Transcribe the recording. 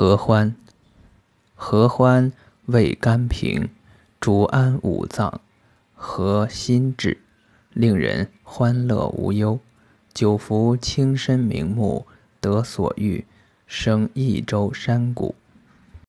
合欢，合欢味甘平，主安五脏，和心志，令人欢乐无忧。久服轻身明目，得所欲，生益州山谷。